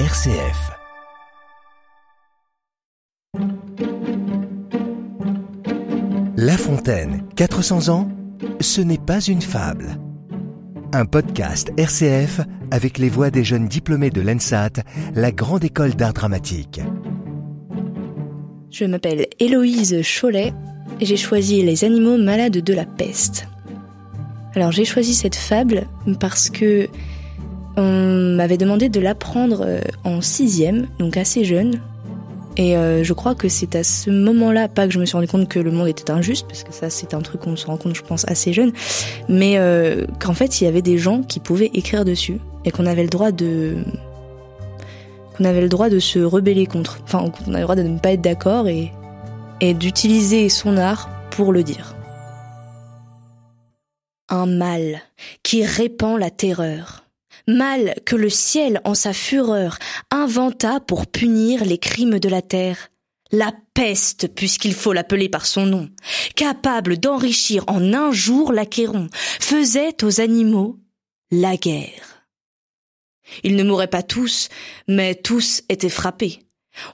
RCF. La Fontaine, 400 ans, ce n'est pas une fable. Un podcast RCF avec les voix des jeunes diplômés de l'ENSAT, la grande école d'art dramatique. Je m'appelle Héloïse Cholet et j'ai choisi Les animaux malades de la peste. Alors j'ai choisi cette fable parce que on m'avait demandé de l'apprendre euh, en sixième, donc assez jeune. Et euh, je crois que c'est à ce moment-là, pas que je me suis rendu compte que le monde était injuste, parce que ça c'est un truc qu'on se rend compte, je pense, assez jeune, mais euh, qu'en fait il y avait des gens qui pouvaient écrire dessus et qu'on avait le droit de qu'on avait le droit de se rebeller contre, enfin qu'on avait le droit de ne pas être d'accord et, et d'utiliser son art pour le dire. Un mal qui répand la terreur mal que le ciel en sa fureur inventa pour punir les crimes de la terre. La peste, puisqu'il faut l'appeler par son nom, capable d'enrichir en un jour l'achéron, faisait aux animaux la guerre. Ils ne mouraient pas tous, mais tous étaient frappés.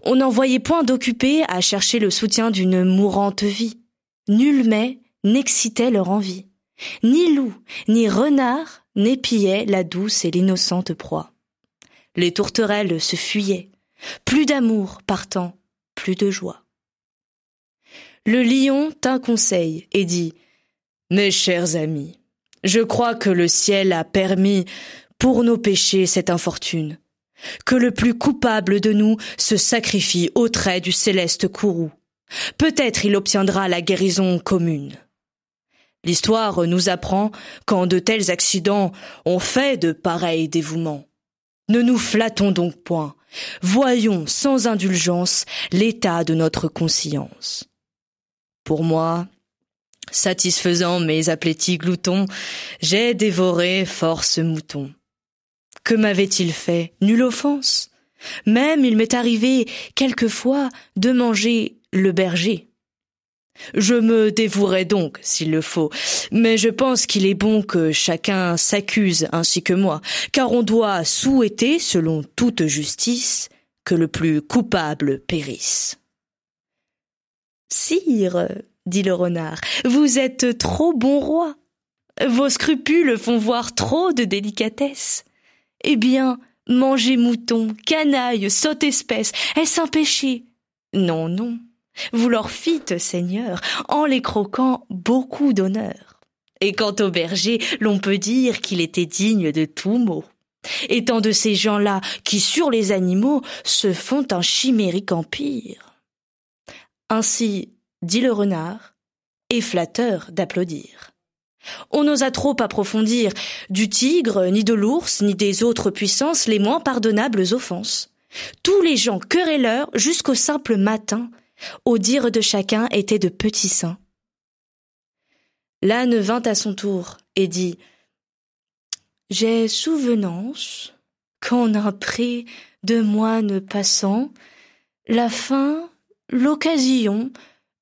On n'en voyait point d'occupés à chercher le soutien d'une mourante vie. Nul mais n'excitait leur envie. Ni loup, ni renard n'épiait la douce et l'innocente proie. Les tourterelles se fuyaient, plus d'amour partant, plus de joie. Le lion tint conseil et dit Mes chers amis, je crois que le ciel a permis pour nos péchés cette infortune, que le plus coupable de nous se sacrifie au trait du céleste courroux. Peut-être il obtiendra la guérison commune. L'histoire nous apprend quand de tels accidents ont fait de pareils dévouements. Ne nous flattons donc point, voyons sans indulgence l'état de notre conscience. Pour moi, satisfaisant mes appétits gloutons, j'ai dévoré force moutons. Que m'avait-il fait? Nulle offense. Même il m'est arrivé quelquefois de manger le berger. Je me dévouerai donc, s'il le faut, mais je pense qu'il est bon que chacun s'accuse ainsi que moi, car on doit souhaiter, selon toute justice, que le plus coupable périsse. Sire, dit le renard, vous êtes trop bon roi. Vos scrupules font voir trop de délicatesse. Eh bien, manger mouton, canaille, saute espèce, est-ce un péché? Non, non. Vous leur fîtes, Seigneur, en les croquant beaucoup d'honneur. Et quant au berger, l'on peut dire qu'il était digne de tout mot. Étant de ces gens-là qui, sur les animaux, se font un chimérique empire. Ainsi, dit le renard, et flatteur d'applaudir. On n'osa trop approfondir du tigre, ni de l'ours, ni des autres puissances les moins pardonnables offenses. Tous les gens querelleurs jusqu'au simple matin au dire de chacun étaient de petits saints. L'âne vint à son tour et dit J'ai souvenance qu'en un pré de moines passant, la faim, l'occasion,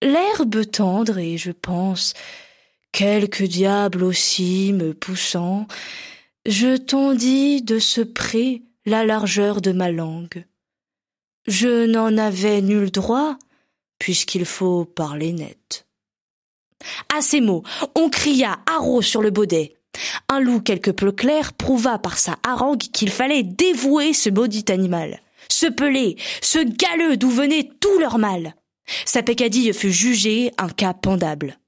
l'herbe tendre et je pense quelque diable aussi me poussant, je tendis de ce pré la largeur de ma langue. Je n'en avais nul droit, puisqu'il faut parler net. À ces mots, on cria haro sur le baudet. Un loup quelque peu clair prouva par sa harangue qu'il fallait dévouer ce maudit animal, ce pelé, ce galeux d'où venait tout leur mal. Sa peccadille fut jugée un cas pendable.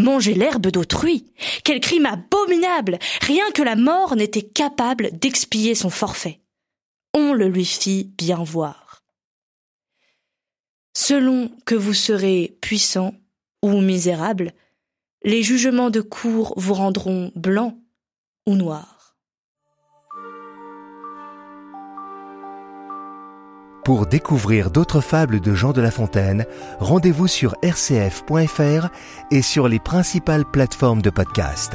Manger l'herbe d'autrui, quel crime abominable. Rien que la mort n'était capable d'expier son forfait. On le lui fit bien voir selon que vous serez puissant ou misérable, les jugements de cour vous rendront blanc ou noir. Pour découvrir d'autres fables de Jean de La Fontaine, rendez-vous sur rcf.fr et sur les principales plateformes de podcast.